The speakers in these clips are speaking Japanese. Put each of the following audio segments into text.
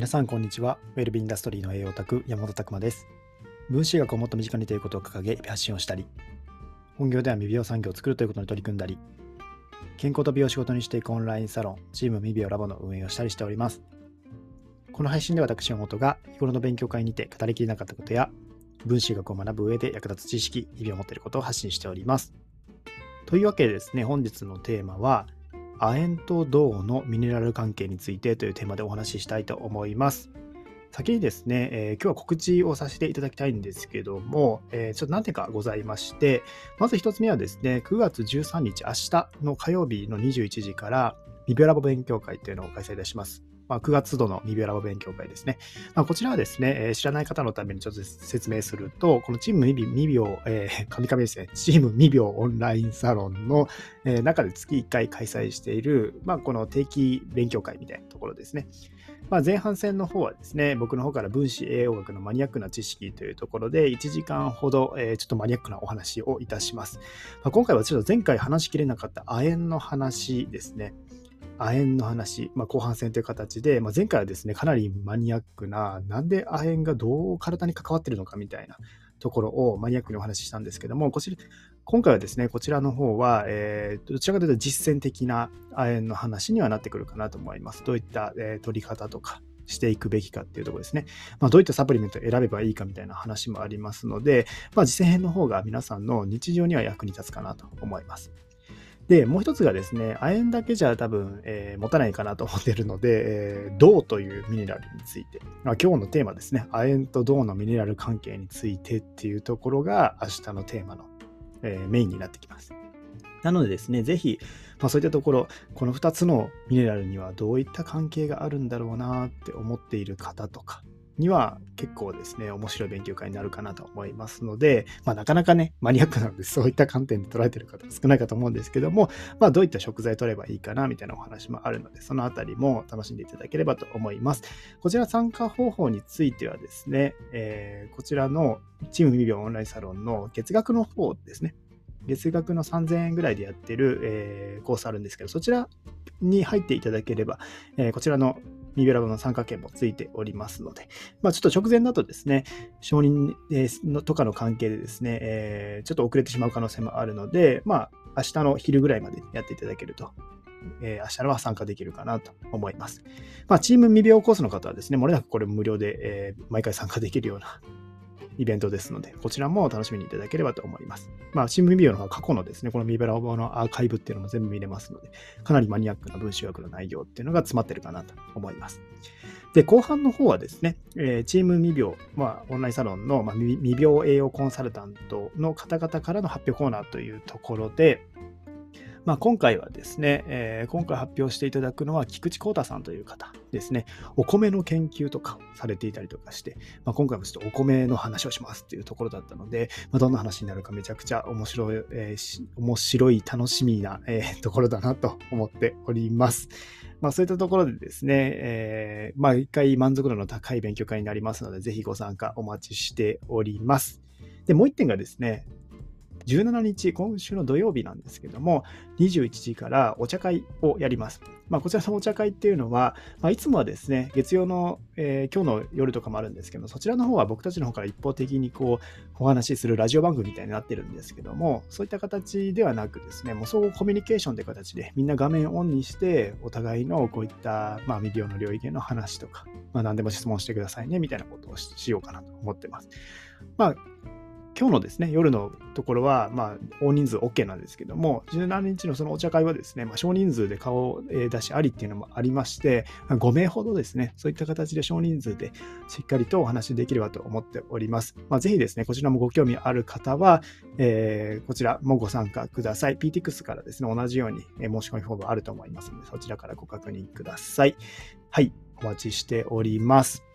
皆さんこんにちは。ウェルビーインダストリーの栄養オタク山本拓馬です。分子学をもっと身近にということを掲げ発信をしたり、本業では未病産業を作るということに取り組んだり、健康と美容を仕事にしていくオンラインサロン、チーム未病ラボの運営をしたりしております。この配信では私、山本が日頃の勉強会にて語りきれなかったことや、分子学を学ぶ上で役立つ知識、日々を持っていることを発信しております。というわけでですね、本日のテーマは、亜鉛と銅のミネラル関係についてというテーマでお話ししたいと思います。先にですね、えー、今日は告知をさせていただきたいんですけども、えー、ちょっと何点かございまして、まず1つ目はですね、9月13日、明日の火曜日の21時から、ビビオラボ勉強会というのを開催いたします。まあ、9月度のミビオラボ勉強会ですね。まあ、こちらはですね、えー、知らない方のためにちょっと説明すると、このチームミビミビオ、えー、神々ですね、チームミビオオンラインサロンの、えー、中で月1回開催している、まあ、この定期勉強会みたいなところですね。まあ、前半戦の方はですね、僕の方から分子栄養学のマニアックな知識というところで、1時間ほど、えー、ちょっとマニアックなお話をいたします。まあ、今回はちょっと前回話しきれなかった亜鉛の話ですね。亜鉛の話、まあ、後半戦という形で、まあ、前回はですね、かなりマニアックな、なんで亜鉛がどう体に関わってるのかみたいなところをマニアックにお話ししたんですけども、こちら今回はですね、こちらの方は、えー、どちらかというと実践的な亜鉛の話にはなってくるかなと思います。どういった、えー、取り方とか、していくべきかっていうところですね。まあ、どういったサプリメントを選べばいいかみたいな話もありますので、まあ、実践編の方が皆さんの日常には役に立つかなと思います。で、もう一つがですね、亜鉛だけじゃ多分、えー、持たないかなと思ってるので、えー、銅というミネラルについて、まあ、今日のテーマですね、亜鉛と銅のミネラル関係についてっていうところが明日のテーマの、えー、メインになってきます。なのでですね、ぜひ、まあ、そういったところ、この2つのミネラルにはどういった関係があるんだろうなって思っている方とか、には結構ですね、面白い勉強会になるかなと思いますので、まあ、なかなかね、マニアックなので、そういった観点で捉えてる方少ないかと思うんですけども、まあ、どういった食材取ればいいかな、みたいなお話もあるので、そのあたりも楽しんでいただければと思います。こちら参加方法についてはですね、えー、こちらのチームミリオンオンラインサロンの月額の方ですね、月額の3000円ぐらいでやってる、えー、コースあるんですけど、そちらに入っていただければ、えー、こちらのミベラボの参加券もついておりますので、まあ、ちょっと直前だとですね、承認とかの関係でですね、えー、ちょっと遅れてしまう可能性もあるので、まあ、明日の昼ぐらいまでやっていただけると、えー、明日のは参加できるかなと思います。まあ、チーム未病コースの方はですね、もれなくこれ無料で、えー、毎回参加できるようなイベントですので、こちらも楽しみにいただければと思います。まあ、新聞ビデオの方は過去のですね、このミベラボのアーカイブっていうのも全部見れますので、かなりマニアックな分子学の内容っていうのが詰まってるかなと思います。で、後半の方はですね、えー、チーム未病、まあ、オンラインサロンの、まあ、未病栄養コンサルタントの方々からの発表コーナーというところで、まあ、今回はですね、えー、今回発表していただくのは菊池幸太さんという方ですね。お米の研究とかされていたりとかして、まあ、今回もちょっとお米の話をしますっていうところだったので、まあ、どんな話になるかめちゃくちゃ面白い、えー、面白い、楽しみな、えー、ところだなと思っております。まあそういったところでですね、えー、まあ一回満足度の高い勉強会になりますので、ぜひご参加お待ちしております。で、もう一点がですね、17日、今週の土曜日なんですけども、21時からお茶会をやります。まあ、こちらのお茶会っていうのは、まあ、いつもはですね、月曜の、えー、今日の夜とかもあるんですけど、そちらの方は僕たちの方から一方的にこう、お話しするラジオ番組みたいになってるんですけども、そういった形ではなくですね、もう相互コミュニケーションという形で、みんな画面オンにして、お互いのこういった、まあ、未病の領域への話とか、まあ、何でも質問してくださいね、みたいなことをしようかなと思ってます。まあ今日のですね、夜のところは、まあ、大人数 OK なんですけども、17日のそのお茶会はですね、まあ、少人数で顔出しありっていうのもありまして、5名ほどですね、そういった形で少人数でしっかりとお話できればと思っております。まあ、ぜひですね、こちらもご興味ある方は、えー、こちらもご参加ください。PTX からですね、同じように申し込みフォームあると思いますので、そちらからご確認ください。はい、お待ちしております。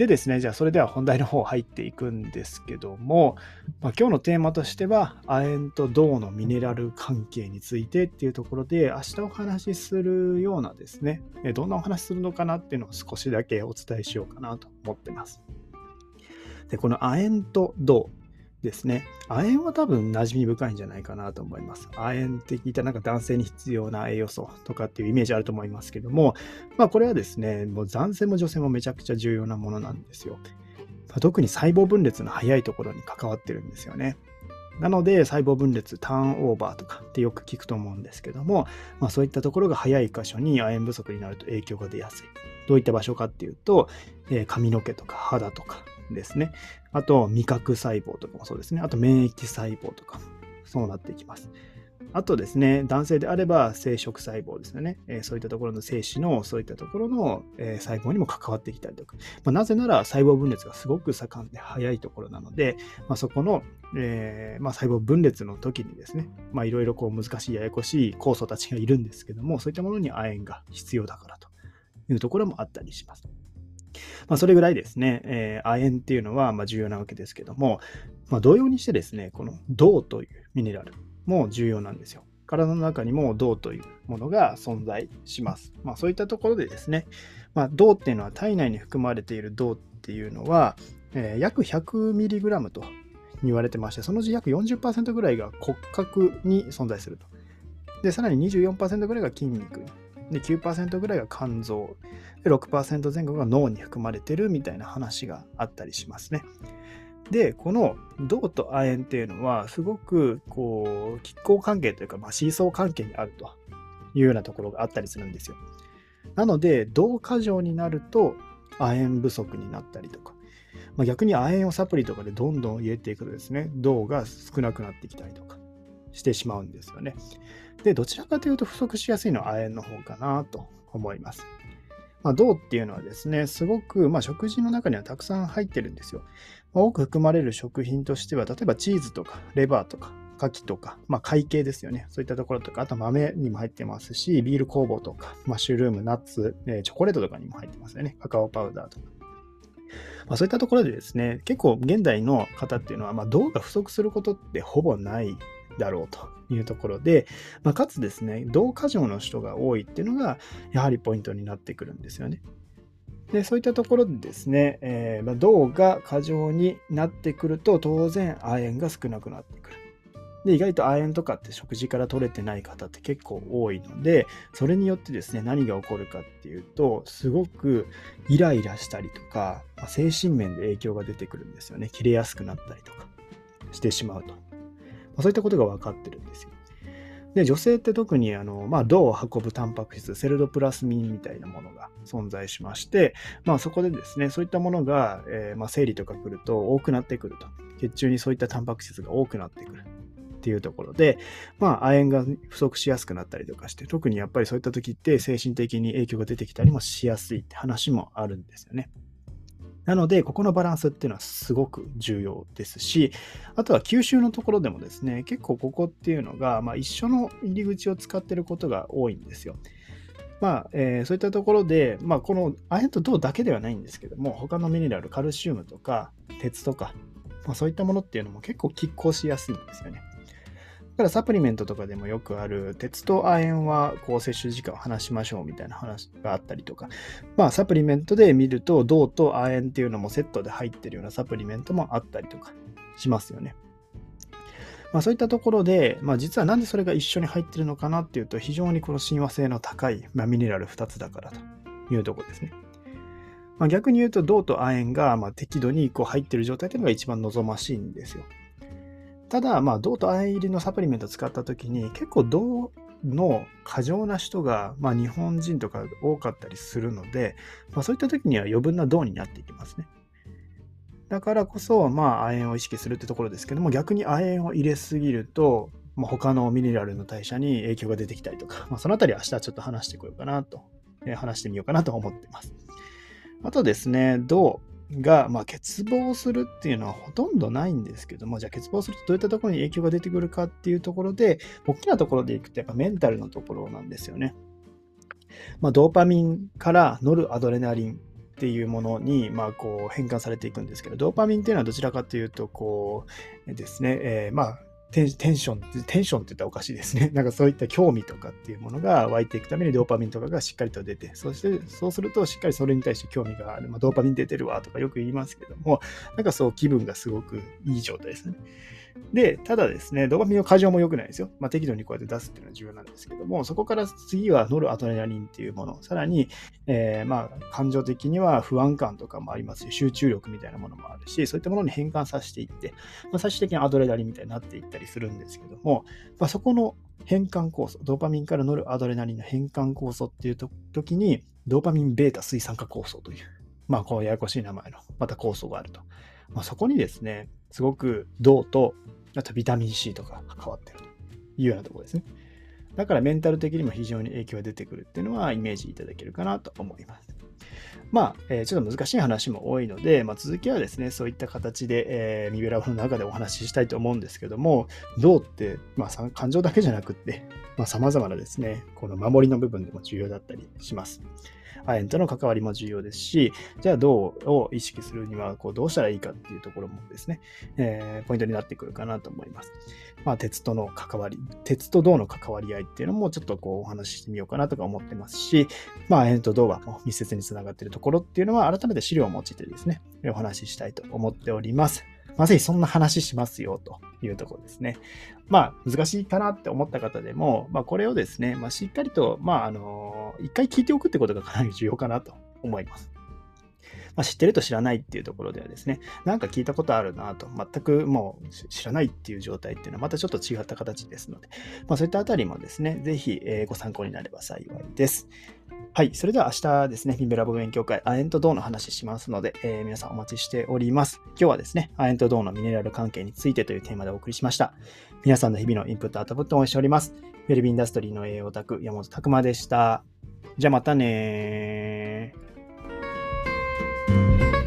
でですね、じゃあそれでは本題の方入っていくんですけども、まあ、今日のテーマとしては、亜鉛と銅のミネラル関係についてっていうところで、明日お話しするようなですね、どんなお話するのかなっていうのを少しだけお伝えしようかなと思ってます。で、この亜鉛と銅、ですね。亜鉛は多分馴染み深いんじゃないかなと思います。亜鉛って聞いたらなんか男性に必要な栄養素とかっていうイメージあると思いますけども、まあこれはですね、もう男性も女性もめちゃくちゃ重要なものなんですよ。まあ、特に細胞分裂の早いところに関わってるんですよね。なので細胞分裂ターンオーバーとかってよく聞くと思うんですけども、まあ、そういったところが早い箇所に亜鉛不足になると影響が出やすい。どういった場所かっていうと、えー、髪の毛とか肌とかですね。あと味覚細胞とかもそうですね。あと免疫細胞とかそうなっていきます。あとですね、男性であれば生殖細胞ですよね。えー、そういったところの精子のそういったところの、えー、細胞にも関わってきたりとか。まあ、なぜなら細胞分裂がすごく盛んで早いところなので、まあ、そこの、えー、まあ、細胞分裂の時にですね、いろいろこう難しいややこしい酵素たちがいるんですけども、そういったものに亜鉛が必要だからというところもあったりします。まあ、それぐらいですね、えー、亜鉛っていうのはま重要なわけですけども、まあ、同様にしてですね、この銅というミネラル、も重要なんですよ。体の中にも銅というものが存在します。まあ、そういったところでですね、まあ、銅っていうのは体内に含まれている銅っていうのは、えー、約 100mg と言われてまして、そのうち約40%ぐらいが骨格に存在すると。で、さらに24%ぐらいが筋肉に。で、9%ぐらいが肝臓。で、6%前後が脳に含まれてるみたいな話があったりしますね。で、この銅と亜鉛っていうのは、すごくこう、拮抗関係というか、まあ、シーソー関係にあるというようなところがあったりするんですよ。なので、銅過剰になると亜鉛不足になったりとか、まあ、逆に亜鉛をサプリとかでどんどん入れていくとですね、銅が少なくなってきたりとかしてしまうんですよね。で、どちらかというと不足しやすいのは亜鉛の方かなと思います。まあ、銅っていうのはですね、すごく、まあ、食事の中にはたくさん入ってるんですよ。まあ、多く含まれる食品としては、例えばチーズとかレバーとか牡蠣とか、まあ、海系ですよね。そういったところとか、あと豆にも入ってますし、ビール酵母とか、マッシュルーム、ナッツ、え、チョコレートとかにも入ってますよね。カカオパウダーとか。まあ、そういったところでですね、結構現代の方っていうのは、まあ、銅が不足することってほぼないだろうというところで、まあ、かつですね、同過剰の人が多いっていうのが、やはりポイントになってくるんですよね。でそういったところでですね、えー、まあ、銅が過剰になってくると、当然亜鉛が少なくなってくる。で意外と亜鉛とかって食事から取れてない方って結構多いので、それによってですね、何が起こるかっていうと、すごくイライラしたりとか、まあ、精神面で影響が出てくるんですよね。切れやすくなったりとかしてしまうと。そういったことが分かってるんですよ。で、女性って特にあの、まあ、銅を運ぶタンパク質、セルドプラスミンみたいなものが存在しまして、まあ、そこでですね、そういったものが、えー、まあ、生理とか来ると多くなってくると。血中にそういったタンパク質が多くなってくる。っていうところで、まあ、亜鉛が不足しやすくなったりとかして、特にやっぱりそういった時って精神的に影響が出てきたりもしやすいって話もあるんですよね。なので、ここのバランスっていうのはすごく重要ですし、あとは吸収のところでもですね、結構ここっていうのが、まあ、一緒の入り口を使ってることが多いんですよ。まあ、えー、そういったところで、まあ、この亜鉛と銅だけではないんですけども、他のミネラル、カルシウムとか、鉄とか、まあ、そういったものっていうのも結構拮抗しやすいんですよね。からサプリメントとかでもよくある、鉄と亜鉛はこう摂取時間を話しましょうみたいな話があったりとか、まあサプリメントで見ると、銅と亜鉛っていうのもセットで入ってるようなサプリメントもあったりとかしますよね。まあそういったところで、まあ実はなんでそれが一緒に入ってるのかなっていうと、非常にこの親和性の高い、まあ、ミネラル2つだからというところですね。まあ、逆に言うと、銅と亜鉛がま適度にこう入ってる状態というのが一番望ましいんですよ。ただ、まあ、銅と亜鉛入りのサプリメントを使ったときに、結構銅の過剰な人が、まあ、日本人とか多かったりするので、まあ、そういった時には余分な銅になっていきますね。だからこそ、まあ、亜鉛を意識するってところですけども、逆に亜鉛を入れすぎると、まあ、他のミネラルの代謝に影響が出てきたりとか、まあ、そのあたり明日ちょっと話してこようかなと、えー、話してみようかなと思ってます。あとですね、銅。が、まあ、欠乏するっていうのはほとんどないんですけども、じゃあ欠乏するとどういったところに影響が出てくるかっていうところで、大きなところでいくとやっぱメンタルのところなんですよね。まあ、ドーパミンからノルアドレナリンっていうものに、まあ、こう変換されていくんですけど、ドーパミンっていうのはどちらかというと、こうですね、えー、まあ、テンテンション、テンションって言ったらおかしいですね。なんかそういった興味とかっていうものが湧いていくためにドーパミンとかがしっかりと出て、そしてそうするとしっかりそれに対して興味がある。まあ、ドーパミン出てるわとかよく言いますけども、なんかそう気分がすごくいい状態ですね。で、ただですね、ドーパミンの過剰も良くないですよ。まあ、適度にこうやって出すっていうのは重要なんですけども、そこから次はノルアドレナリンっていうもの、さらに、えー、まあ、感情的には不安感とかもありますし、集中力みたいなものもあるし、そういったものに変換させていって、まあ、最終的にアドレナリンみたいになっていったりするんですけども、まあ、そこの変換酵素、ドーパミンからノルアドレナリンの変換酵素っていうと時に、ドーパミンベータ水酸化酵素という、まあ、こうややこしい名前の、また酵素があると。まあ、そこにですね、すごく銅とあとビタミン C とか関わってるというようなところですね。だからメンタル的にも非常に影響が出てくるっていうのはイメージいただけるかなと思います。まあ、えー、ちょっと難しい話も多いので、まあ、続きはですね、そういった形で、えー、ミベラボの中でお話ししたいと思うんですけども、銅って、まあ、感情だけじゃなくって、まあ、様々なですね、この守りの部分でも重要だったりします。亜鉛との関わりも重要ですし、じゃあ銅を意識するにはこうどうしたらいいかっていうところもですね、えー、ポイントになってくるかなと思います。まあ、鉄との関わり、鉄と銅の関わり合いっていうのもちょっとこうお話ししてみようかなとか思ってますし、まあ、亜鉛と銅が密接につながっているところっていうのは改めて資料を用いてですね、お話ししたいと思っております。まあ、ぜひそんな話しますよというところですね。まあ、難しいかなって思った方でも、まあ、これをですね、まあ、しっかりと、まあ、あの、一回聞いておくってことがかなり重要かなと思います。まあ、知ってると知らないっていうところではですね、なんか聞いたことあるなと、全くもう知らないっていう状態っていうのはまたちょっと違った形ですので、まあ、そういったあたりもですね、ぜひ、えご参考になれば幸いです。はい。それでは明日ですね、ビンベラボ勉強会、亜鉛と銅の話しますので、えー、皆さんお待ちしております。今日はですね、亜鉛と銅のミネラル関係についてというテーマでお送りしました。皆さんの日々のインプット、アウトプットを応援しております。ウェルビンダストリーの栄養オタク、山本拓馬でした。じゃあまたね Bye.